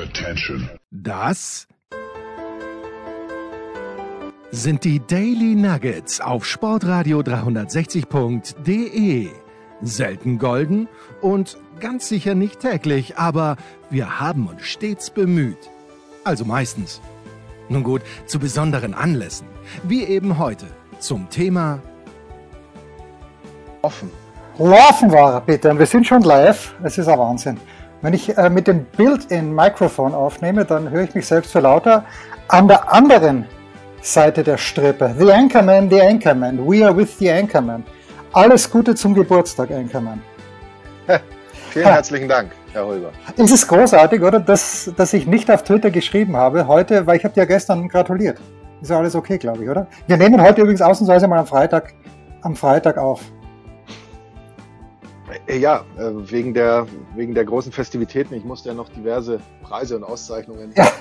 Attention. Das sind die Daily Nuggets auf Sportradio 360.de. Selten golden und ganz sicher nicht täglich, aber wir haben uns stets bemüht. Also meistens. Nun gut, zu besonderen Anlässen, wie eben heute zum Thema offen. Laufen war er, bitte. Und wir sind schon live. Es ist ein Wahnsinn. Wenn ich äh, mit dem Built-in-Mikrofon aufnehme, dann höre ich mich selbst für lauter. An der anderen Seite der Strippe. The Anchorman, the Anchorman. We are with the Anchorman. Alles Gute zum Geburtstag, Anchorman. Vielen herzlichen Dank, Herr Holber. Es ist großartig, oder? Dass, dass ich nicht auf Twitter geschrieben habe heute, weil ich habe dir gestern gratuliert. Ist ja alles okay, glaube ich, oder? Wir nehmen heute übrigens ausnahmsweise mal am Freitag, am Freitag auf. Äh, ja, äh, wegen der, wegen der großen Festivitäten. Ich musste ja noch diverse Preise und Auszeichnungen ja.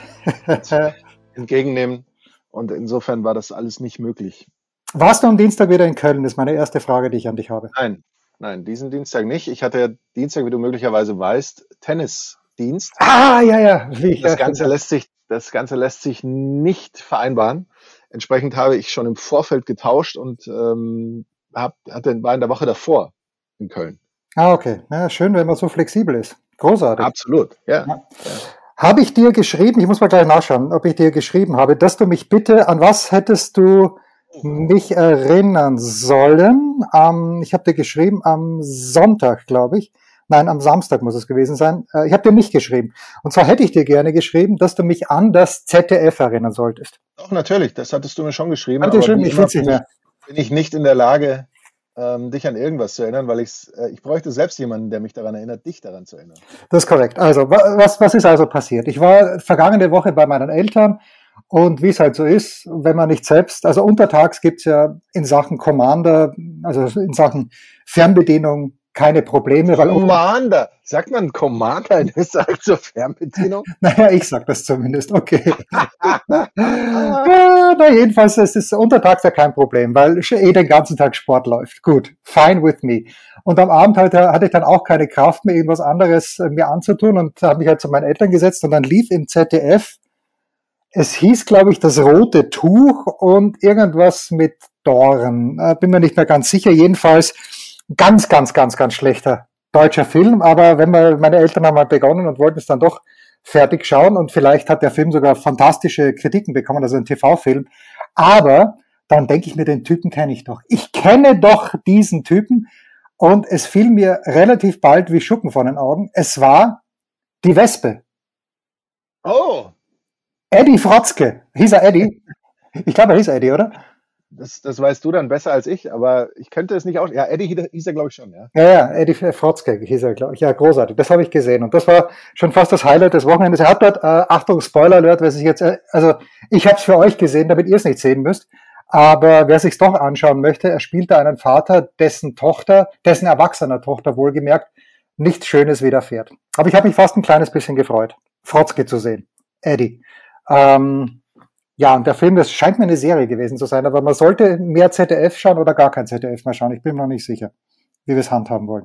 entgegennehmen. Und insofern war das alles nicht möglich. Warst du am Dienstag wieder in Köln? Das ist meine erste Frage, die ich an dich habe. Nein, nein, diesen Dienstag nicht. Ich hatte ja Dienstag, wie du möglicherweise weißt, Tennisdienst. Ah, ja, ja. Wie, das Ganze lässt sich, das Ganze lässt sich nicht vereinbaren. Entsprechend habe ich schon im Vorfeld getauscht und ähm, hab, hatte, war in der Woche davor in Köln. Ah, okay. Ja, schön, wenn man so flexibel ist. Großartig. Absolut, ja. ja. Habe ich dir geschrieben, ich muss mal gleich nachschauen, ob ich dir geschrieben habe, dass du mich bitte, an was hättest du mich erinnern sollen? Ähm, ich habe dir geschrieben am Sonntag, glaube ich. Nein, am Samstag muss es gewesen sein. Äh, ich habe dir nicht geschrieben. Und zwar hätte ich dir gerne geschrieben, dass du mich an das ZDF erinnern solltest. Doch, natürlich, das hattest du mir schon geschrieben. Hat dir geschrieben, ich finde nicht mehr. Bin ich nicht in der Lage, ähm, dich an irgendwas zu erinnern, weil ich, äh, ich bräuchte selbst jemanden, der mich daran erinnert, dich daran zu erinnern. Das ist korrekt. Also, was, was ist also passiert? Ich war vergangene Woche bei meinen Eltern und wie es halt so ist, wenn man nicht selbst, also untertags gibt's ja in Sachen Commander, also in Sachen Fernbedienung keine Probleme. Weil Commander, sagt man Commander in Österreich zur Fernbedienung? naja, ich sag das zumindest, okay. ja, na, jedenfalls ist es untertags ja kein Problem, weil eh den ganzen Tag Sport läuft. Gut, fine with me. Und am Abend hatte, hatte ich dann auch keine Kraft mehr, irgendwas anderes äh, mir anzutun und habe mich halt zu meinen Eltern gesetzt und dann lief im ZDF, es hieß, glaube ich, das rote Tuch und irgendwas mit Dorn. Äh, bin mir nicht mehr ganz sicher. Jedenfalls ganz, ganz, ganz, ganz schlechter deutscher Film, aber wenn man, meine Eltern haben mal begonnen und wollten es dann doch fertig schauen und vielleicht hat der Film sogar fantastische Kritiken bekommen, also ein TV-Film. Aber dann denke ich mir, den Typen kenne ich doch. Ich kenne doch diesen Typen und es fiel mir relativ bald wie Schuppen von den Augen. Es war die Wespe. Oh. Eddie Frotzke. Hieß er Eddie? Ich glaube, er hieß Eddie, oder? Das, das weißt du dann besser als ich, aber ich könnte es nicht aus. Ja, Eddie hieß er, glaube ich, schon, ja. Ja, ja, Eddie Frotzke hieß er, glaube ich. Ja, großartig. Das habe ich gesehen. Und das war schon fast das Highlight des Wochenendes. Er hat dort, äh, Achtung, Spoiler Alert, wer sich jetzt, äh, also ich habe es für euch gesehen, damit ihr es nicht sehen müsst. Aber wer sich doch anschauen möchte, er spielte einen Vater, dessen Tochter, dessen erwachsener Tochter wohlgemerkt, nichts Schönes widerfährt. Aber ich habe mich fast ein kleines bisschen gefreut, Frotzke zu sehen. Eddie. Ähm, ja, und der Film, das scheint mir eine Serie gewesen zu sein, aber man sollte mehr ZDF schauen oder gar kein ZDF mehr schauen. Ich bin mir noch nicht sicher, wie wir es handhaben wollen.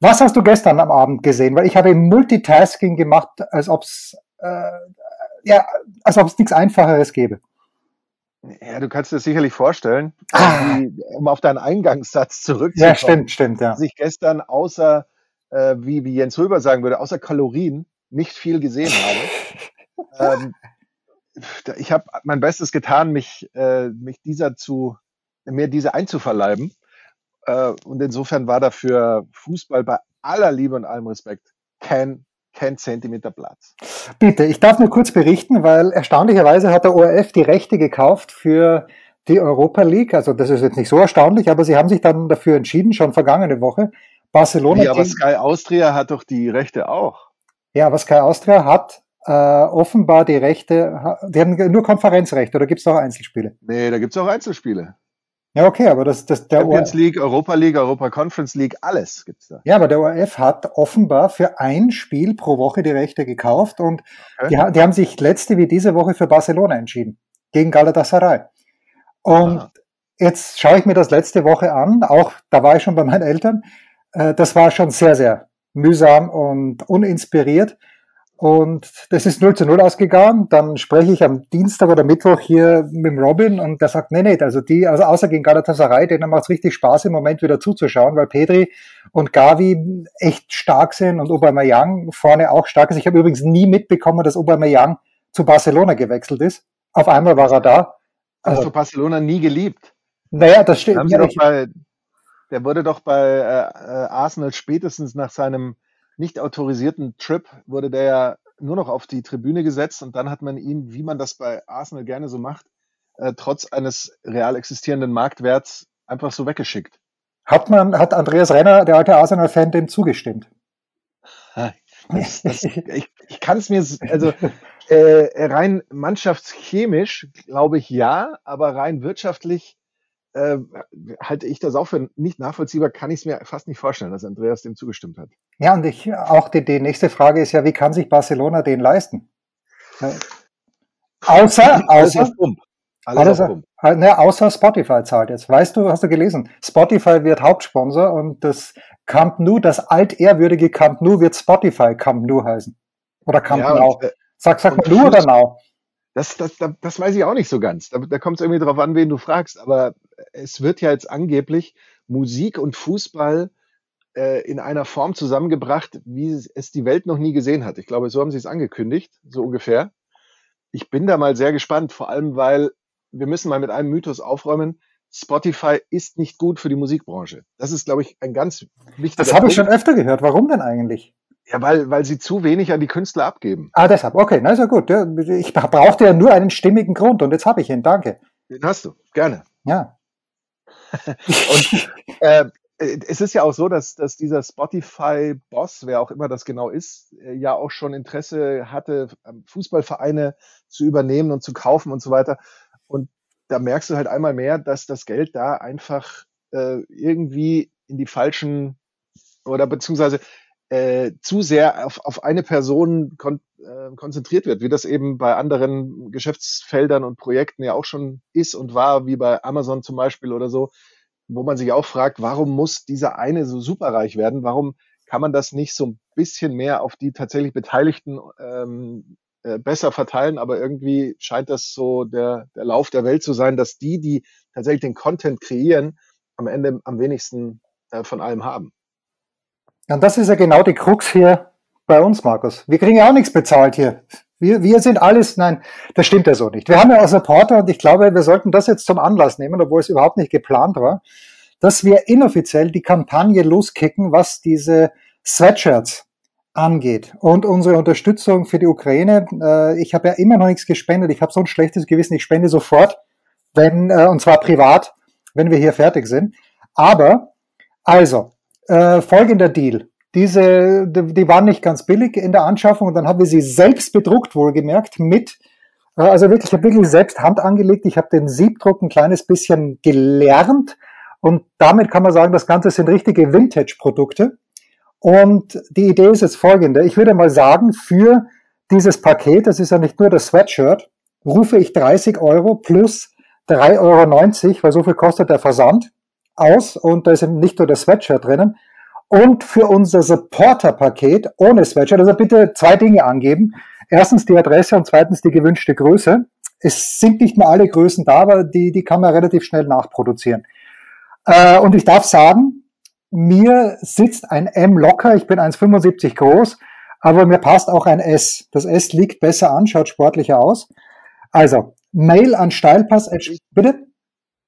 Was hast du gestern am Abend gesehen? Weil ich habe Multitasking gemacht, als ob es äh, ja, als ob es nichts Einfacheres gäbe. Ja, du kannst dir sicherlich vorstellen, ah. die, um auf deinen Eingangssatz zurückzukommen. Ja, stimmt, stimmt, ja. Dass ich gestern außer, äh, wie, wie Jens Röber sagen würde, außer Kalorien nicht viel gesehen habe. ähm, ich habe mein Bestes getan, mich, äh, mich dieser zu, mir diese einzuverleiben. Äh, und insofern war dafür Fußball bei aller Liebe und allem Respekt kein, kein Zentimeter Platz. Bitte, ich darf nur kurz berichten, weil erstaunlicherweise hat der ORF die Rechte gekauft für die Europa League. Also das ist jetzt nicht so erstaunlich, aber sie haben sich dann dafür entschieden, schon vergangene Woche. Barcelona. Ja, aber Sky Austria hat doch die Rechte auch. Ja, aber Sky Austria hat äh, offenbar die Rechte, die haben nur Konferenzrechte oder gibt es auch Einzelspiele? Nee, da gibt es auch Einzelspiele. Ja, okay, aber das, das der Champions League, Europa League, Europa Conference League, alles gibt's da. Ja, aber der ORF hat offenbar für ein Spiel pro Woche die Rechte gekauft und okay. die, die, haben sich letzte wie diese Woche für Barcelona entschieden gegen Galatasaray. Und ah. jetzt schaue ich mir das letzte Woche an, auch da war ich schon bei meinen Eltern. Äh, das war schon sehr, sehr mühsam und uninspiriert. Und das ist 0 zu 0 ausgegangen. Dann spreche ich am Dienstag oder Mittwoch hier mit Robin und der sagt, nee, nee, also die, also außer gegen Galatasaray, denen macht es richtig Spaß im Moment wieder zuzuschauen, weil Pedri und Gavi echt stark sind und Aubameyang vorne auch stark ist. Ich habe übrigens nie mitbekommen, dass Aubameyang zu Barcelona gewechselt ist. Auf einmal war er da. Hast also, du Barcelona nie geliebt? Naja, das stimmt. Ja, der wurde doch bei äh, äh, Arsenal spätestens nach seinem nicht autorisierten Trip wurde der ja nur noch auf die Tribüne gesetzt und dann hat man ihn, wie man das bei Arsenal gerne so macht, äh, trotz eines real existierenden Marktwerts einfach so weggeschickt. Hat man, hat Andreas Renner, der alte Arsenal-Fan, dem zugestimmt? Das, das, ich ich kann es mir, also äh, rein mannschaftschemisch glaube ich ja, aber rein wirtschaftlich äh, halte ich das auch für nicht nachvollziehbar, kann ich es mir fast nicht vorstellen, dass Andreas dem zugestimmt hat. Ja, und ich auch die, die nächste Frage ist ja, wie kann sich Barcelona den leisten? Außer, außer, alles, alles ne, außer Spotify zahlt jetzt. Weißt du, hast du gelesen? Spotify wird Hauptsponsor und das Camp Nou, das altehrwürdige Camp Nou wird Spotify Camp Nou heißen. Oder Camp ja, Nou. Äh, sag, sag mal Nou oder Now? Das, das, das, das weiß ich auch nicht so ganz. Da, da kommt es irgendwie drauf an, wen du fragst. Aber es wird ja jetzt angeblich Musik und Fußball äh, in einer Form zusammengebracht, wie es die Welt noch nie gesehen hat. Ich glaube, so haben sie es angekündigt, so ungefähr. Ich bin da mal sehr gespannt, vor allem weil wir müssen mal mit einem Mythos aufräumen. Spotify ist nicht gut für die Musikbranche. Das ist, glaube ich, ein ganz wichtiger Das habe ich schon öfter gehört. Warum denn eigentlich? Ja, weil, weil sie zu wenig an die Künstler abgeben. Ah, deshalb. Okay, na ist ja gut. Ich brauchte ja nur einen stimmigen Grund und jetzt habe ich ihn. Danke. Den hast du. Gerne. Ja. und äh, es ist ja auch so, dass, dass dieser Spotify-Boss, wer auch immer das genau ist, äh, ja auch schon Interesse hatte, ähm, Fußballvereine zu übernehmen und zu kaufen und so weiter. Und da merkst du halt einmal mehr, dass das Geld da einfach äh, irgendwie in die falschen oder beziehungsweise äh, zu sehr auf, auf eine Person kon äh, konzentriert wird, wie das eben bei anderen Geschäftsfeldern und Projekten ja auch schon ist und war, wie bei Amazon zum Beispiel oder so, wo man sich auch fragt, warum muss dieser eine so superreich werden? Warum kann man das nicht so ein bisschen mehr auf die tatsächlich Beteiligten ähm, äh, besser verteilen? Aber irgendwie scheint das so der, der Lauf der Welt zu sein, dass die, die tatsächlich den Content kreieren, am Ende am wenigsten äh, von allem haben. Und das ist ja genau die Krux hier bei uns, Markus. Wir kriegen ja auch nichts bezahlt hier. Wir, wir sind alles, nein, das stimmt ja so nicht. Wir haben ja auch Supporter und ich glaube, wir sollten das jetzt zum Anlass nehmen, obwohl es überhaupt nicht geplant war, dass wir inoffiziell die Kampagne loskicken, was diese Sweatshirts angeht und unsere Unterstützung für die Ukraine. Äh, ich habe ja immer noch nichts gespendet. Ich habe so ein schlechtes Gewissen. Ich spende sofort, wenn äh, und zwar privat, wenn wir hier fertig sind. Aber also äh, folgender Deal. Diese, die waren nicht ganz billig in der Anschaffung und dann haben wir sie selbst bedruckt, wohlgemerkt, mit, äh, also wirklich, ich habe wirklich selbst Hand angelegt. Ich habe den Siebdruck ein kleines bisschen gelernt und damit kann man sagen, das Ganze sind richtige Vintage-Produkte. Und die Idee ist jetzt folgende. Ich würde mal sagen, für dieses Paket, das ist ja nicht nur das Sweatshirt, rufe ich 30 Euro plus 3,90 Euro, weil so viel kostet der Versand aus und da ist nicht nur das Sweatshirt drinnen. Und für unser Supporter-Paket ohne Sweatshirt, also bitte zwei Dinge angeben. Erstens die Adresse und zweitens die gewünschte Größe. Es sind nicht mehr alle Größen da, aber die, die kann man relativ schnell nachproduzieren. Äh, und ich darf sagen, mir sitzt ein M locker, ich bin 1,75 groß, aber mir passt auch ein S. Das S liegt besser an, schaut sportlicher aus. Also, Mail an Steilpass, bitte?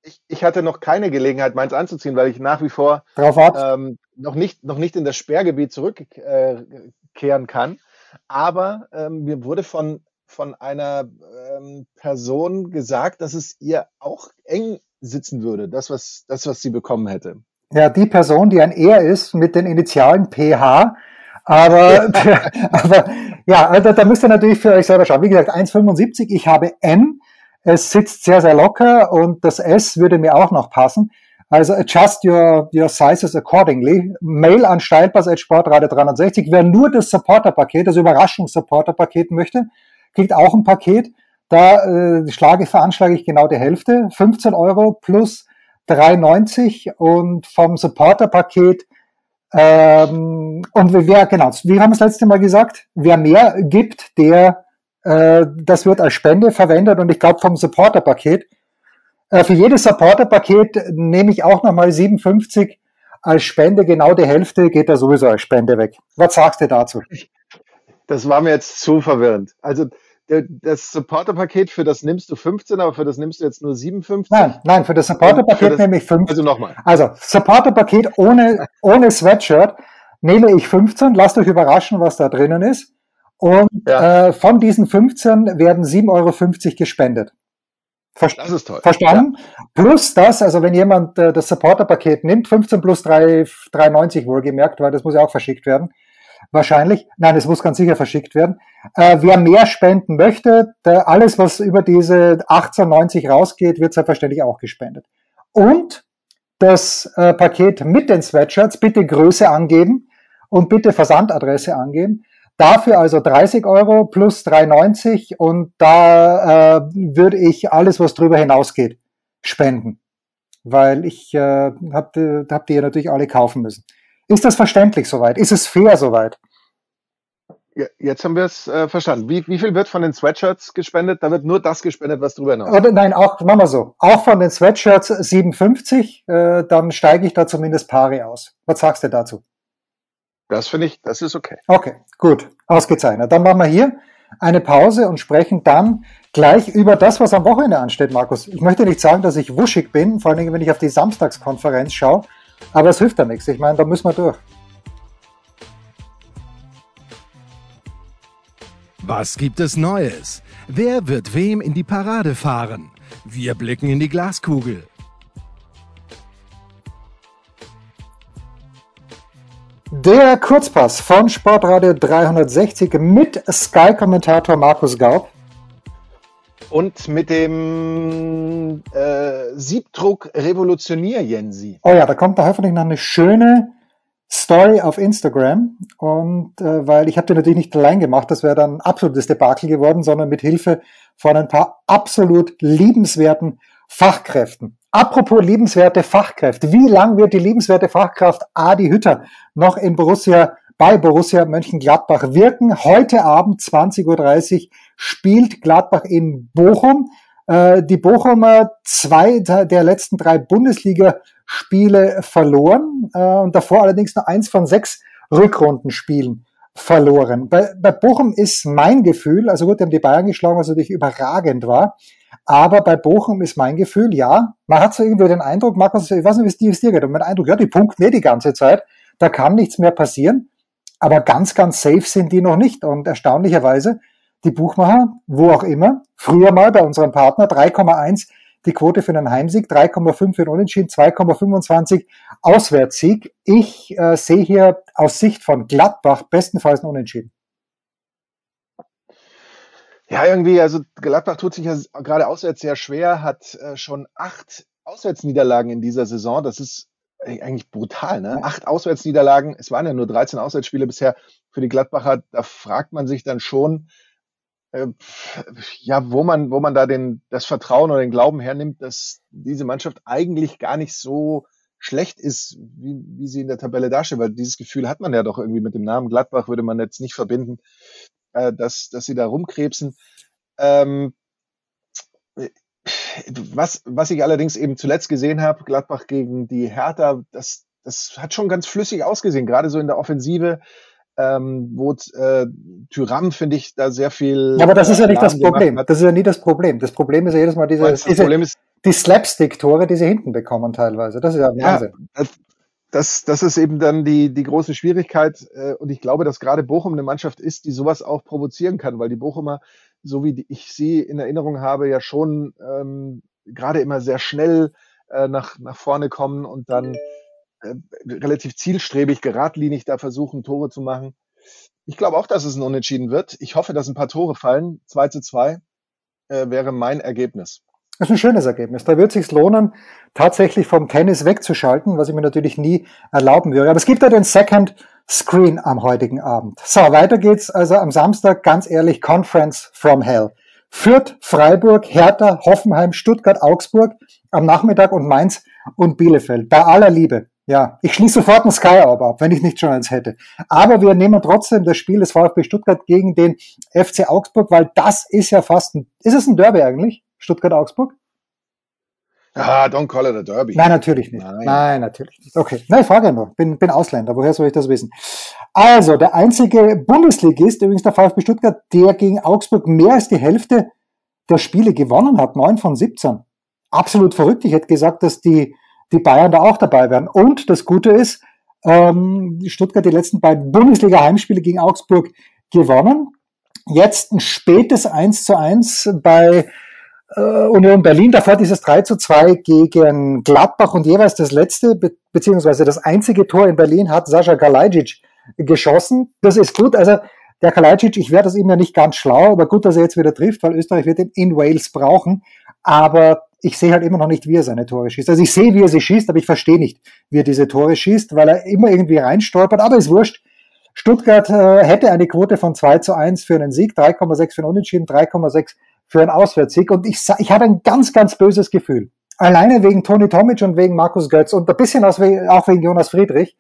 Ich, ich hatte noch keine Gelegenheit, meins anzuziehen, weil ich nach wie vor ähm, noch, nicht, noch nicht in das Sperrgebiet zurückkehren äh, kann. Aber ähm, mir wurde von, von einer ähm, Person gesagt, dass es ihr auch eng sitzen würde, das was, das, was sie bekommen hätte. Ja, die Person, die ein Er ist mit den Initialen PH. Aber, aber ja, also da müsst ihr natürlich für euch selber schauen. Wie gesagt, 1,75, ich habe M. Es sitzt sehr, sehr locker und das S würde mir auch noch passen. Also adjust your, your sizes accordingly. Mail an Steilpass.sportrate 360. Wer nur das Supporter-Paket, das Überraschungs-Supporter-Paket möchte, kriegt auch ein Paket. Da äh, schlage, veranschlage ich genau die Hälfte. 15 Euro plus 3,90 und vom Supporter-Paket Ähm, und wer, genau, wir haben das letzte Mal gesagt, wer mehr gibt, der, äh, das wird als Spende verwendet und ich glaube vom Supporter-Paket. Äh, für jedes Supporter-Paket nehme ich auch nochmal 57 als Spende, genau die Hälfte geht da sowieso als Spende weg. Was sagst du dazu? Das war mir jetzt zu verwirrend. Also das Supporter-Paket, für das nimmst du 15, aber für das nimmst du jetzt nur 57? Nein, nein, für das Supporter-Paket nehme ich 15. Also nochmal. Also, Supporter-Paket ohne, ohne Sweatshirt nehme ich 15. Lasst euch überraschen, was da drinnen ist. Und ja. äh, von diesen 15 werden 7,50 Euro gespendet. Ver das ist toll. Verstanden? Ja. Plus das, also wenn jemand äh, das Supporter-Paket nimmt, 15 plus 3, 3,90 wohlgemerkt, weil das muss ja auch verschickt werden, wahrscheinlich. Nein, es muss ganz sicher verschickt werden. Äh, wer mehr spenden möchte, der, alles, was über diese 18,90 rausgeht, wird selbstverständlich auch gespendet. Und das äh, Paket mit den Sweatshirts bitte Größe angeben und bitte Versandadresse angeben. Dafür also 30 Euro plus 3,90 und da äh, würde ich alles, was drüber hinausgeht, spenden. Weil ich äh, habe hab die ja natürlich alle kaufen müssen. Ist das verständlich soweit? Ist es fair soweit? Ja, jetzt haben wir es äh, verstanden. Wie, wie viel wird von den Sweatshirts gespendet? Da wird nur das gespendet, was drüber hinaus. Oder nein, auch, machen wir so. Auch von den Sweatshirts 57, äh, dann steige ich da zumindest Pari aus. Was sagst du dazu? Das finde ich, das ist okay. Okay, gut, ausgezeichnet. Dann machen wir hier eine Pause und sprechen dann gleich über das, was am Wochenende ansteht, Markus. Ich möchte nicht sagen, dass ich wuschig bin, vor allen Dingen, wenn ich auf die Samstagskonferenz schaue. Aber es hilft ja nichts. Ich meine, da müssen wir durch. Was gibt es Neues? Wer wird wem in die Parade fahren? Wir blicken in die Glaskugel. Der Kurzpass von Sportradio 360 mit Sky-Kommentator Markus Gaub und mit dem äh, Siebdruck Revolutionier Jensi. Oh ja, da kommt da hoffentlich noch eine schöne Story auf Instagram. Und äh, weil ich habe die natürlich nicht allein gemacht, das wäre dann ein absolutes Debakel geworden, sondern mit Hilfe von ein paar absolut liebenswerten Fachkräften. Apropos liebenswerte Fachkräfte. Wie lang wird die liebenswerte Fachkraft Adi Hütter noch in Borussia bei Borussia Mönchengladbach wirken. Heute Abend 20.30 Uhr spielt Gladbach in Bochum. Äh, die Bochumer zwei der letzten drei Bundesligaspiele verloren äh, und davor allerdings nur eins von sechs Rückrundenspielen verloren. Bei, bei Bochum ist mein Gefühl, also gut, die haben die Bayern geschlagen, was natürlich überragend war, aber bei Bochum ist mein Gefühl, ja, man hat so irgendwie den Eindruck, Markus, ich weiß nicht, wie es dir geht, aber mein Eindruck, ja, die punkten nicht die ganze Zeit, da kann nichts mehr passieren. Aber ganz, ganz safe sind die noch nicht. Und erstaunlicherweise, die Buchmacher, wo auch immer, früher mal bei unserem Partner 3,1 die Quote für einen Heimsieg, 3,5 für einen Unentschieden, 2,25 Auswärtssieg. Ich äh, sehe hier aus Sicht von Gladbach bestenfalls einen Unentschieden. Ja, irgendwie, also Gladbach tut sich ja gerade auswärts sehr schwer, hat äh, schon acht Auswärtsniederlagen in dieser Saison. Das ist eigentlich brutal, ne? Acht Auswärtsniederlagen, es waren ja nur 13 Auswärtsspiele bisher für die Gladbacher, da fragt man sich dann schon, äh, ja, wo man, wo man da den, das Vertrauen oder den Glauben hernimmt, dass diese Mannschaft eigentlich gar nicht so schlecht ist, wie, wie sie in der Tabelle dasteht, weil dieses Gefühl hat man ja doch irgendwie mit dem Namen Gladbach, würde man jetzt nicht verbinden, äh, dass, dass sie da rumkrebsen. Ähm, was, was ich allerdings eben zuletzt gesehen habe, Gladbach gegen die Hertha, das, das hat schon ganz flüssig ausgesehen, gerade so in der Offensive. Ähm, wo äh, Tyram, finde ich, da sehr viel. Ja, aber das ist ja nicht das Problem. Das ist ja nie das Problem. Das Problem ist ja jedes Mal diese, diese ist, die Slapstick-Tore, die sie hinten bekommen teilweise. Das ist ja Wahnsinn. Ja, das, das, das ist eben dann die, die große Schwierigkeit. Äh, und ich glaube, dass gerade Bochum eine Mannschaft ist, die sowas auch provozieren kann, weil die Bochumer so wie ich sie in Erinnerung habe, ja schon ähm, gerade immer sehr schnell äh, nach, nach vorne kommen und dann äh, relativ zielstrebig, geradlinig da versuchen, Tore zu machen. Ich glaube auch, dass es ein Unentschieden wird. Ich hoffe, dass ein paar Tore fallen. 2 zu 2 äh, wäre mein Ergebnis. Das ist ein schönes Ergebnis. Da wird es sich lohnen, tatsächlich vom Tennis wegzuschalten, was ich mir natürlich nie erlauben würde. Aber es gibt ja den Second Screen am heutigen Abend. So, weiter geht's also am Samstag, ganz ehrlich, Conference from Hell. Fürth, Freiburg, Hertha, Hoffenheim, Stuttgart, Augsburg am Nachmittag und Mainz und Bielefeld. Bei aller Liebe. Ja, ich schließe sofort ein Sky ab, wenn ich nicht schon eins hätte. Aber wir nehmen trotzdem das Spiel des VfB Stuttgart gegen den FC Augsburg, weil das ist ja fast ein, ist es ein Derby eigentlich? Stuttgart-Augsburg? Ah, don't call it a Derby. Nein, natürlich nicht. Nein, Nein natürlich nicht. Okay. Nein, ich frage nur. Bin, bin Ausländer. Woher soll ich das wissen? Also, der einzige Bundesligist, übrigens der VfB Stuttgart, der gegen Augsburg mehr als die Hälfte der Spiele gewonnen hat. Neun von 17. Absolut verrückt. Ich hätte gesagt, dass die, die Bayern da auch dabei wären. Und das Gute ist, ähm, Stuttgart die letzten beiden Bundesliga-Heimspiele gegen Augsburg gewonnen. Jetzt ein spätes 1 zu 1 bei Union Berlin, davor dieses 3 zu 2 gegen Gladbach und jeweils das letzte, be beziehungsweise das einzige Tor in Berlin hat Sascha Galajic geschossen. Das ist gut. Also der Kalajdzic, ich werde das ihm ja nicht ganz schlau, aber gut, dass er jetzt wieder trifft, weil Österreich wird ihn in Wales brauchen. Aber ich sehe halt immer noch nicht, wie er seine Tore schießt. Also ich sehe, wie er sie schießt, aber ich verstehe nicht, wie er diese Tore schießt, weil er immer irgendwie reinstolpert. Aber ist wurscht. Stuttgart äh, hätte eine Quote von 2 zu 1 für einen Sieg, 3,6 für einen Unentschieden, 3,6 für einen Auswärtssieg. Und ich, ich habe ein ganz, ganz böses Gefühl. Alleine wegen Toni Tomic und wegen Markus Götz und ein bisschen auch wegen Jonas Friedrich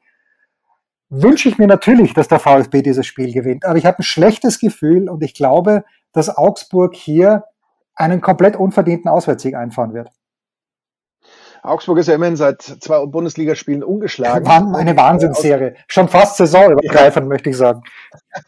wünsche ich mir natürlich, dass der VfB dieses Spiel gewinnt. Aber ich habe ein schlechtes Gefühl und ich glaube, dass Augsburg hier einen komplett unverdienten Auswärtssieg einfahren wird. Augsburg ist ja immerhin seit zwei Bundesligaspielen ungeschlagen. Eine Wahnsinnsserie. Schon fast saisonübergreifend, ja. möchte ich sagen.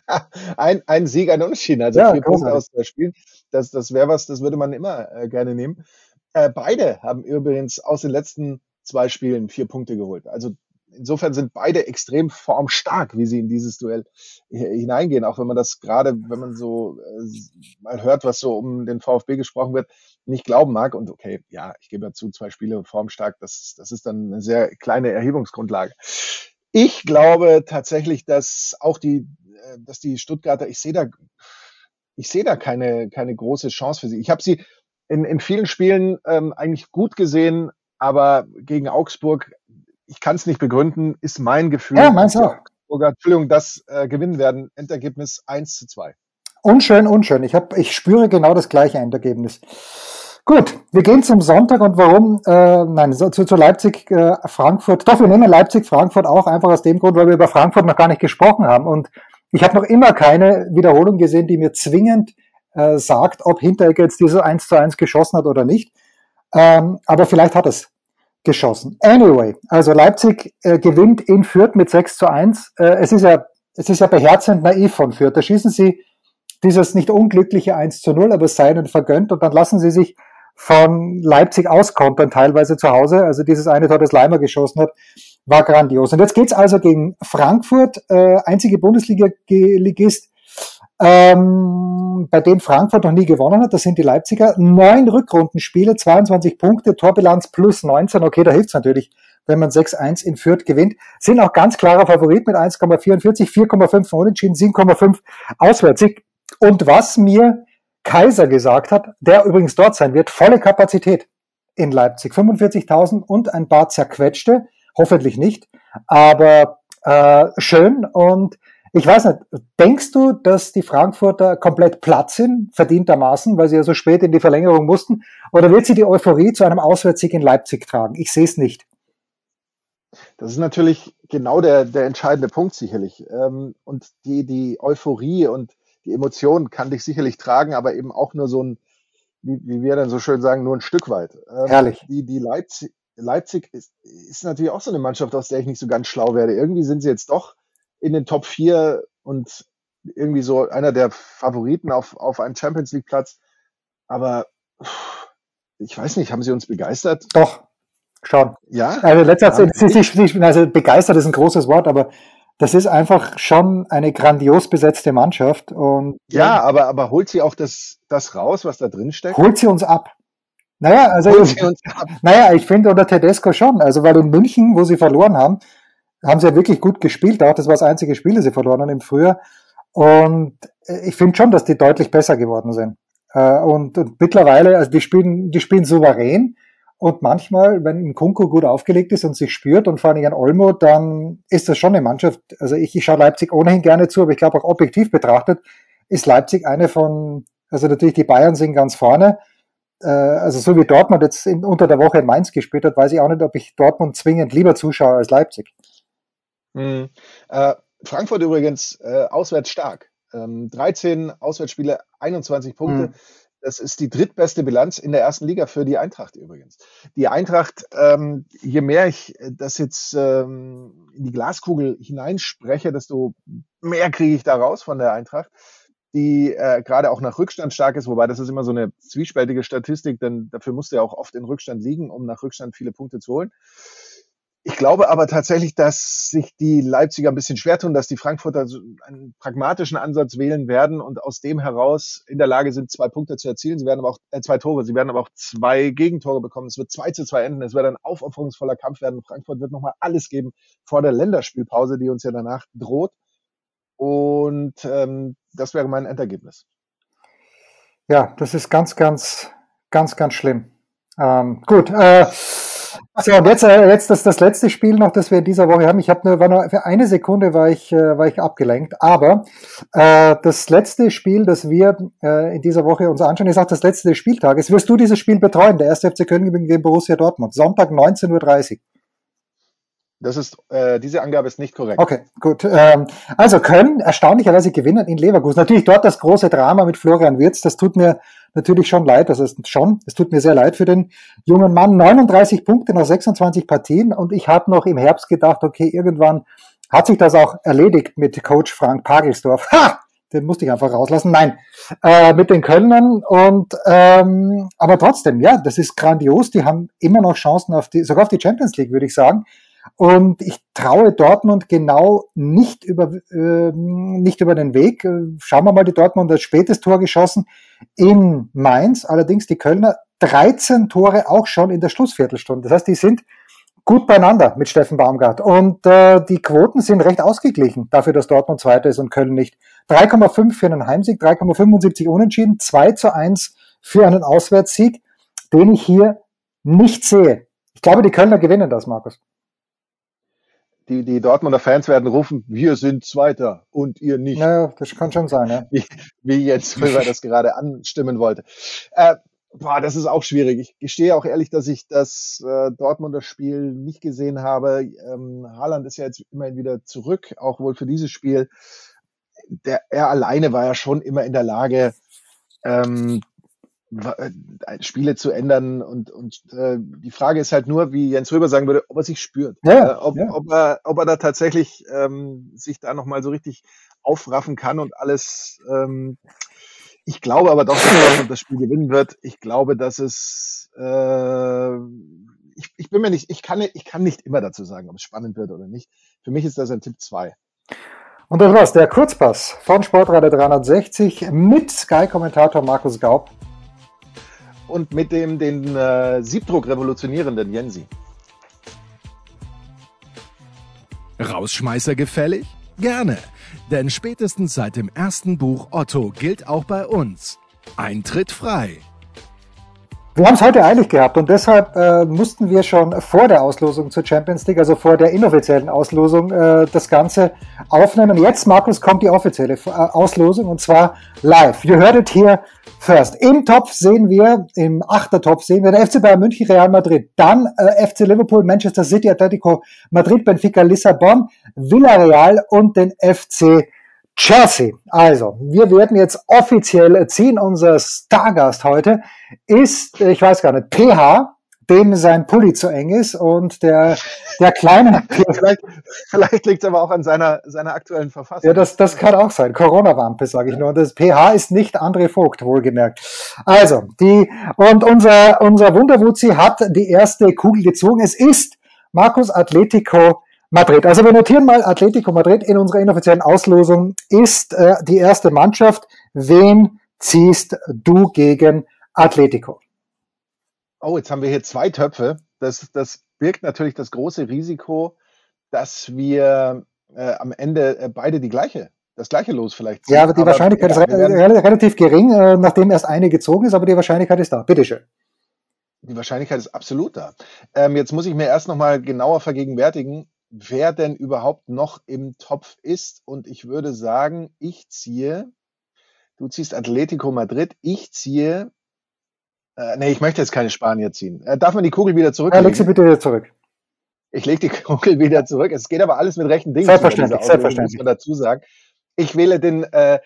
ein, ein Sieg, ein Unentschieden, also ja, vier Punkte aus der Spiel. Das, das wäre was, das würde man immer äh, gerne nehmen. Äh, beide haben übrigens aus den letzten zwei Spielen vier Punkte geholt. Also insofern sind beide extrem formstark, wie sie in dieses Duell hineingehen. Auch wenn man das gerade, wenn man so äh, mal hört, was so um den VfB gesprochen wird, nicht glauben mag. Und okay, ja, ich gebe dazu zwei Spiele formstark. Das, das ist dann eine sehr kleine Erhebungsgrundlage. Ich glaube tatsächlich, dass auch die, äh, dass die Stuttgarter, ich sehe da, ich sehe da keine, keine große Chance für sie. Ich habe sie in, in vielen Spielen ähm, eigentlich gut gesehen, aber gegen Augsburg ich kann es nicht begründen, ist mein Gefühl. Ja, meins auch. Entschuldigung, das äh, gewinnen werden. Endergebnis 1 zu 2. Unschön, unschön. Ich, hab, ich spüre genau das gleiche Endergebnis. Gut, wir gehen zum Sonntag und warum? Äh, nein, zu, zu Leipzig, äh, Frankfurt. Doch, wir nehmen Leipzig, Frankfurt auch einfach aus dem Grund, weil wir über Frankfurt noch gar nicht gesprochen haben. Und ich habe noch immer keine Wiederholung gesehen, die mir zwingend äh, sagt, ob Hinteregger jetzt dieses 1 zu 1 geschossen hat oder nicht. Ähm, aber vielleicht hat es geschossen. Anyway, also Leipzig äh, gewinnt in Fürth mit 6 zu 1. Äh, es, ist ja, es ist ja beherzend naiv von Fürth. Da schießen sie dieses nicht unglückliche 1 zu 0, aber es sei ihnen vergönnt und dann lassen sie sich von Leipzig auskontern, teilweise zu Hause. Also dieses eine Tor, das Leimer geschossen hat, war grandios. Und jetzt geht's also gegen Frankfurt, äh, einzige Bundesliga-Ligist, ähm, bei dem Frankfurt noch nie gewonnen hat. Das sind die Leipziger. Neun Rückrundenspiele, 22 Punkte, Torbilanz plus 19. Okay, da hilft's natürlich, wenn man 6-1 in Fürth gewinnt. Sind auch ganz klarer Favorit mit 1,44, 4,5 Unentschieden, 7,5 Auswärtssieg. Und was mir Kaiser gesagt hat, der übrigens dort sein wird, volle Kapazität in Leipzig. 45.000 und ein paar zerquetschte, hoffentlich nicht, aber äh, schön und ich weiß nicht, denkst du, dass die Frankfurter komplett platt sind, verdientermaßen, weil sie ja so spät in die Verlängerung mussten? Oder wird sie die Euphorie zu einem Auswärtssieg in Leipzig tragen? Ich sehe es nicht. Das ist natürlich genau der, der entscheidende Punkt sicherlich. Ähm, und die, die Euphorie und die Emotionen kann dich sicherlich tragen, aber eben auch nur so ein, wie, wie wir dann so schön sagen, nur ein Stück weit. Ähm, Herrlich. Die, die Leipzig, Leipzig ist, ist natürlich auch so eine Mannschaft, aus der ich nicht so ganz schlau werde. Irgendwie sind sie jetzt doch in den Top 4 und irgendwie so einer der Favoriten auf, auf einen Champions League Platz. Aber ich weiß nicht, haben sie uns begeistert? Doch, schon. Ja. Also letztendlich, also begeistert ist ein großes Wort, aber das ist einfach schon eine grandios besetzte Mannschaft. Und ja, ja, aber, aber holt sie auch das, das raus, was da drin steckt? Holt sie uns ab. Naja, also, naja, ich finde unter Tedesco schon. Also, weil in München, wo sie verloren haben, haben sie ja wirklich gut gespielt. Auch das war das einzige Spiel, das sie verloren haben im Frühjahr. Und äh, ich finde schon, dass die deutlich besser geworden sind. Äh, und, und mittlerweile, also die spielen, die spielen souverän. Und manchmal, wenn ein Kunku gut aufgelegt ist und sich spürt und vor allem ein Olmo, dann ist das schon eine Mannschaft. Also ich, ich schaue Leipzig ohnehin gerne zu, aber ich glaube auch objektiv betrachtet ist Leipzig eine von, also natürlich die Bayern sind ganz vorne, äh, also so wie Dortmund jetzt in, unter der Woche in Mainz gespielt hat, weiß ich auch nicht, ob ich Dortmund zwingend lieber zuschaue als Leipzig. Mhm. Äh, Frankfurt übrigens äh, auswärts stark. Ähm, 13 Auswärtsspiele, 21 Punkte. Mhm. Das ist die drittbeste Bilanz in der ersten Liga für die Eintracht übrigens. Die Eintracht, ähm, je mehr ich das jetzt ähm, in die Glaskugel hineinspreche, desto mehr kriege ich da raus von der Eintracht, die äh, gerade auch nach Rückstand stark ist, wobei das ist immer so eine zwiespältige Statistik, denn dafür musst du ja auch oft in Rückstand liegen, um nach Rückstand viele Punkte zu holen. Ich glaube aber tatsächlich, dass sich die Leipziger ein bisschen schwer tun, dass die Frankfurter einen pragmatischen Ansatz wählen werden und aus dem heraus in der Lage sind, zwei Punkte zu erzielen. Sie werden aber auch äh, zwei Tore, sie werden aber auch zwei Gegentore bekommen. Es wird zwei zu zwei enden. Es wird ein aufopferungsvoller Kampf werden. Frankfurt wird nochmal alles geben vor der Länderspielpause, die uns ja danach droht. Und ähm, das wäre mein Endergebnis. Ja, das ist ganz, ganz, ganz, ganz schlimm. Ähm, gut. Äh, so, und jetzt, äh, jetzt das, das letzte Spiel noch, das wir in dieser Woche haben. Ich habe nur, war nur für eine Sekunde war ich, äh, war ich abgelenkt. Aber äh, das letzte Spiel, das wir äh, in dieser Woche uns anschauen, ist auch das letzte des Spieltages. Wirst du dieses Spiel betreuen? Der erste FC Köln gegen Borussia Dortmund. Sonntag 19.30 Uhr. Das ist, äh, diese Angabe ist nicht korrekt. Okay, gut. Ähm, also Köln erstaunlicherweise gewinnen in Leverkusen. Natürlich dort das große Drama mit Florian Wirz. Das tut mir natürlich schon leid. Das ist schon, es tut mir sehr leid für den jungen Mann. 39 Punkte nach 26 Partien. Und ich habe noch im Herbst gedacht, okay, irgendwann hat sich das auch erledigt mit Coach Frank Pagelsdorf. Ha! Den musste ich einfach rauslassen. Nein, äh, mit den Kölnern und ähm, aber trotzdem, ja, das ist grandios. Die haben immer noch Chancen auf die, sogar auf die Champions League, würde ich sagen. Und ich traue Dortmund genau nicht über, äh, nicht über den Weg. Schauen wir mal, die Dortmund hat spätes Tor geschossen in Mainz. Allerdings die Kölner 13 Tore auch schon in der Schlussviertelstunde. Das heißt, die sind gut beieinander mit Steffen Baumgart. Und äh, die Quoten sind recht ausgeglichen dafür, dass Dortmund Zweiter ist und Köln nicht. 3,5 für einen Heimsieg, 3,75 unentschieden, 2 zu 1 für einen Auswärtssieg, den ich hier nicht sehe. Ich glaube, die Kölner gewinnen das, Markus die, die Dortmunder Fans werden rufen, wir sind Zweiter und ihr nicht. Ja, das kann schon sein, ja. Wie, wie Jens Röber das gerade anstimmen wollte. Äh, boah, das ist auch schwierig. Ich gestehe auch ehrlich, dass ich das äh, Dortmunder Spiel nicht gesehen habe. Ähm, Haaland ist ja jetzt immerhin wieder zurück, auch wohl für dieses Spiel. Der, er alleine war ja schon immer in der Lage, ähm, äh, Spiele zu ändern und, und äh, die Frage ist halt nur, wie Jens Röber sagen würde, ob er sich spürt, ja, äh, ob, ja. ob, er, ob er da tatsächlich ähm, sich da nochmal so richtig aufraffen kann und alles. Ähm, ich glaube aber doch, dass Dortmund das Spiel gewinnen wird. Ich glaube, dass es äh, ich, ich bin mir nicht, ich kann, ich kann nicht immer dazu sagen, ob es spannend wird oder nicht. Für mich ist das ein Tipp 2. Und das war's, der Kurzpass von Sportradio 360 mit Sky-Kommentator Markus Gaub und mit dem den äh, Siebdruck revolutionierenden Jensi. Rausschmeißer gefällig? Gerne, denn spätestens seit dem ersten Buch Otto gilt auch bei uns Eintritt frei. Wir haben es heute eilig gehabt und deshalb äh, mussten wir schon vor der Auslosung zur Champions League, also vor der inoffiziellen Auslosung, äh, das Ganze aufnehmen. Jetzt, Markus, kommt die offizielle äh, Auslosung und zwar live. You heard it here first. Im Topf sehen wir, im Achtertopf sehen wir der FC Bayern München, Real Madrid, dann äh, FC Liverpool, Manchester City, Atletico Madrid, Benfica, Lissabon, Villarreal und den FC Chelsea. Also, wir werden jetzt offiziell ziehen. Unser Stargast heute ist, ich weiß gar nicht, PH, dem sein Pulli zu eng ist und der, der kleine. vielleicht vielleicht liegt es aber auch an seiner, seiner aktuellen Verfassung. Ja, das, das kann auch sein. Corona-Wampe, sage ich nur. Und das PH ist nicht André Vogt, wohlgemerkt. Also, die, und unser, unser Wunderwuzi hat die erste Kugel gezogen. Es ist Markus Atletico Madrid. Also wir notieren mal, Atletico Madrid in unserer inoffiziellen Auslosung ist äh, die erste Mannschaft. Wen ziehst du gegen Atletico? Oh, jetzt haben wir hier zwei Töpfe. Das, das birgt natürlich das große Risiko, dass wir äh, am Ende äh, beide die gleiche, das gleiche Los vielleicht ziehen. Ja, aber die aber, Wahrscheinlichkeit ja, ist re relativ gering, äh, nachdem erst eine gezogen ist, aber die Wahrscheinlichkeit ist da. Bitteschön. Die Wahrscheinlichkeit ist absolut da. Ähm, jetzt muss ich mir erst nochmal genauer vergegenwärtigen, wer denn überhaupt noch im Topf ist. Und ich würde sagen, ich ziehe, du ziehst Atletico Madrid, ich ziehe Äh, nee, ich möchte jetzt keine Spanier ziehen. Äh, darf man die Kugel wieder zurück? Ja, leg sie bitte wieder zurück. Ich lege die Kugel wieder zurück. Es geht aber alles mit rechten Dingen. Selbstverständlich, selbstverständlich. Muss man dazu sagen. Ich wähle den, äh,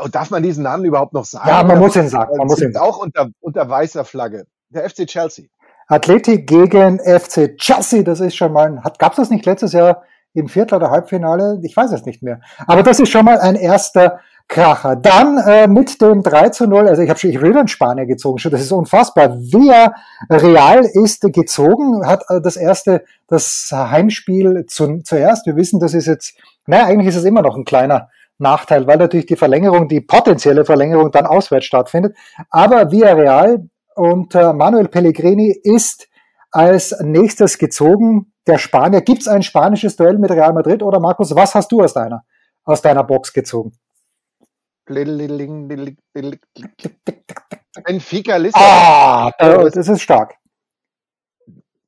oh, darf man diesen Namen überhaupt noch sagen? Ja, man muss ihn sagen. Man muss ihn sagen. Auch unter, unter weißer Flagge. Der FC Chelsea. Athletik gegen FC Chelsea, das ist schon mal, gab es das nicht letztes Jahr im Viertel- oder Halbfinale? Ich weiß es nicht mehr. Aber das ist schon mal ein erster Kracher. Dann äh, mit dem 3 zu 0, also ich habe schon, ich will in Spanier gezogen, schon, das ist unfassbar. Via Real ist gezogen, hat äh, das erste, das Heimspiel zu, zuerst. Wir wissen, das ist jetzt, naja, eigentlich ist es immer noch ein kleiner Nachteil, weil natürlich die Verlängerung, die potenzielle Verlängerung dann auswärts stattfindet. Aber Via Real und äh, Manuel Pellegrini ist als nächstes gezogen. Der Spanier. Gibt es ein spanisches Duell mit Real Madrid oder Markus, was hast du aus deiner, aus deiner Box gezogen? Benfica Lissabon. Ah, das ist stark.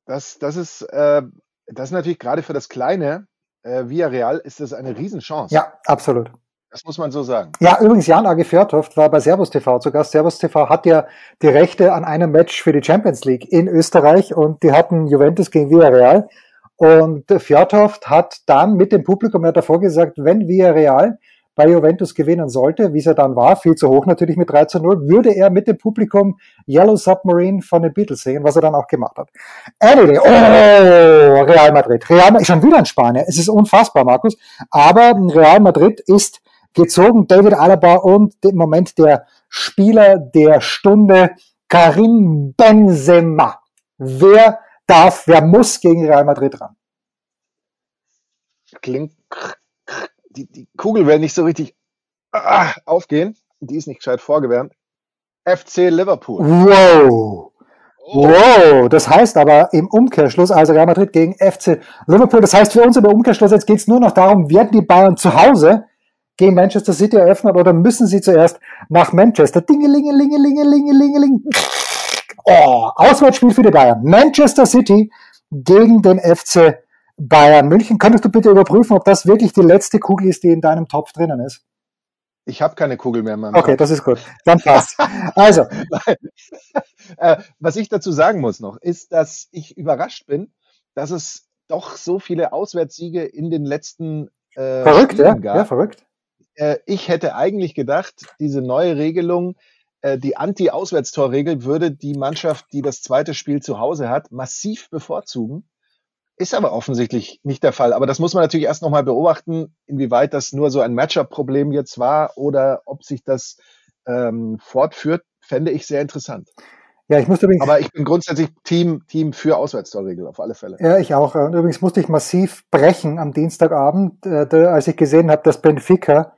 Das, das, ist, äh, das ist natürlich gerade für das kleine äh, Villarreal ist das eine Riesenchance. Ja, absolut. Das muss man so sagen. Ja, übrigens, Jan Age Fjörtoft war bei Servus TV zu Gast. Servus TV hat ja die Rechte an einem Match für die Champions League in Österreich und die hatten Juventus gegen Villarreal. Und Fjörtoft hat dann mit dem Publikum, er hat davor gesagt, wenn Villarreal bei Juventus gewinnen sollte, wie es ja dann war, viel zu hoch natürlich mit 3 zu 0, würde er mit dem Publikum Yellow Submarine von den Beatles singen, was er dann auch gemacht hat. Anyway, oh, Real Madrid. Real Madrid, schon wieder in Spanien. Es ist unfassbar, Markus. Aber Real Madrid ist gezogen. David Alaba und im Moment der Spieler der Stunde, Karim Benzema. Wer darf, wer muss gegen Real Madrid ran? Klingt, die, die Kugel will nicht so richtig ah, aufgehen. Die ist nicht gescheit vorgewärmt. FC Liverpool. Wow. Oh. Wow, das heißt aber im Umkehrschluss, also Real Madrid gegen FC Liverpool, das heißt für uns im Umkehrschluss, jetzt geht es nur noch darum, werden die Bayern zu Hause gegen Manchester City eröffnet oder müssen sie zuerst nach Manchester? Dingelingelingelingelingelingeling. Oh, Auswärtsspiel für die Bayern. Manchester City gegen den FC Bayern München. Könntest du bitte überprüfen, ob das wirklich die letzte Kugel ist, die in deinem Topf drinnen ist? Ich habe keine Kugel mehr in meinem Okay, Kopf. das ist gut. Dann passt. Also. äh, was ich dazu sagen muss noch, ist, dass ich überrascht bin, dass es doch so viele Auswärtssiege in den letzten äh, verrückt, Spielen ja? gab. Ja, verrückt. Äh, ich hätte eigentlich gedacht, diese neue Regelung, äh, die Anti-Auswärtstorregel würde die Mannschaft, die das zweite Spiel zu Hause hat, massiv bevorzugen. Ist aber offensichtlich nicht der Fall. Aber das muss man natürlich erst nochmal beobachten, inwieweit das nur so ein Matchup-Problem jetzt war oder ob sich das ähm, fortführt, fände ich sehr interessant. Ja, ich musste übrigens. Aber ich bin grundsätzlich Team, Team für Auswärtstorregel, auf alle Fälle. Ja, ich auch. Und übrigens musste ich massiv brechen am Dienstagabend, äh, als ich gesehen habe, dass Benfica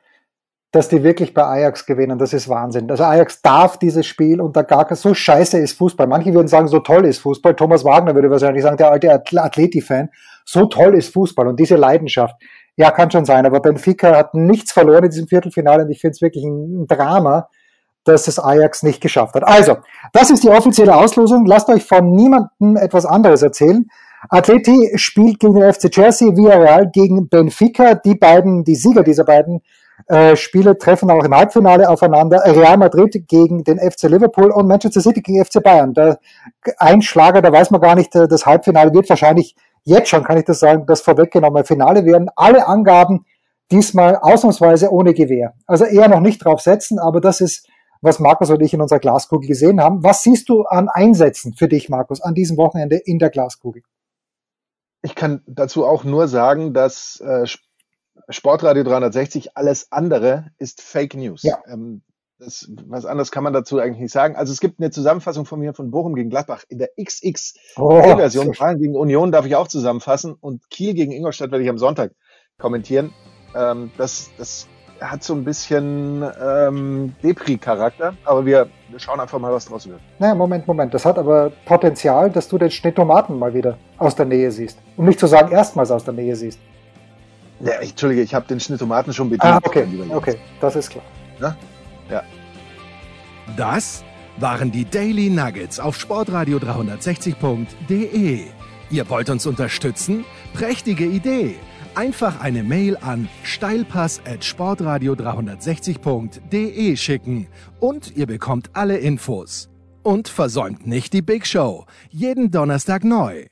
dass die wirklich bei Ajax gewinnen. Das ist Wahnsinn. Also Ajax darf dieses Spiel unter gar kein, so scheiße ist Fußball. Manche würden sagen, so toll ist Fußball. Thomas Wagner würde wahrscheinlich sagen, der alte Athleti-Fan. So toll ist Fußball und diese Leidenschaft. Ja, kann schon sein. Aber Benfica hat nichts verloren in diesem Viertelfinale und ich finde es wirklich ein Drama, dass es Ajax nicht geschafft hat. Also, das ist die offizielle Auslosung. Lasst euch von niemandem etwas anderes erzählen. Atleti spielt gegen den FC Chelsea, Villarreal gegen Benfica. Die beiden, die Sieger dieser beiden äh, Spiele treffen auch im Halbfinale aufeinander. Real Madrid gegen den FC Liverpool und Manchester City gegen FC Bayern. Der Einschlager, da weiß man gar nicht, äh, das Halbfinale wird wahrscheinlich jetzt schon, kann ich das sagen, das vorweggenommene Finale werden. Alle Angaben diesmal ausnahmsweise ohne Gewehr. Also eher noch nicht drauf setzen, aber das ist, was Markus und ich in unserer Glaskugel gesehen haben. Was siehst du an Einsätzen für dich, Markus, an diesem Wochenende in der Glaskugel? Ich kann dazu auch nur sagen, dass äh, Sportradio 360, alles andere ist Fake News. Ja. Ähm, das, was anderes kann man dazu eigentlich nicht sagen. Also es gibt eine Zusammenfassung von mir von Bochum gegen Gladbach in der XX-Version. Oh, Bayern gegen Union darf ich auch zusammenfassen und Kiel gegen Ingolstadt werde ich am Sonntag kommentieren. Ähm, das, das hat so ein bisschen ähm, Depri-Charakter, aber wir, wir schauen einfach mal, was draus wird. Naja, Moment, Moment. Das hat aber Potenzial, dass du den Schnittomaten mal wieder aus der Nähe siehst. Um nicht zu sagen, erstmals aus der Nähe siehst. Ja, Entschuldige, ich habe den Schnittomaten schon bedient. Ah, okay, okay, das ist klar. Na? Ja. Das waren die Daily Nuggets auf sportradio 360.de. Ihr wollt uns unterstützen? Prächtige Idee! Einfach eine Mail an steilpass at sportradio 360.de schicken und ihr bekommt alle Infos. Und versäumt nicht die Big Show. Jeden Donnerstag neu.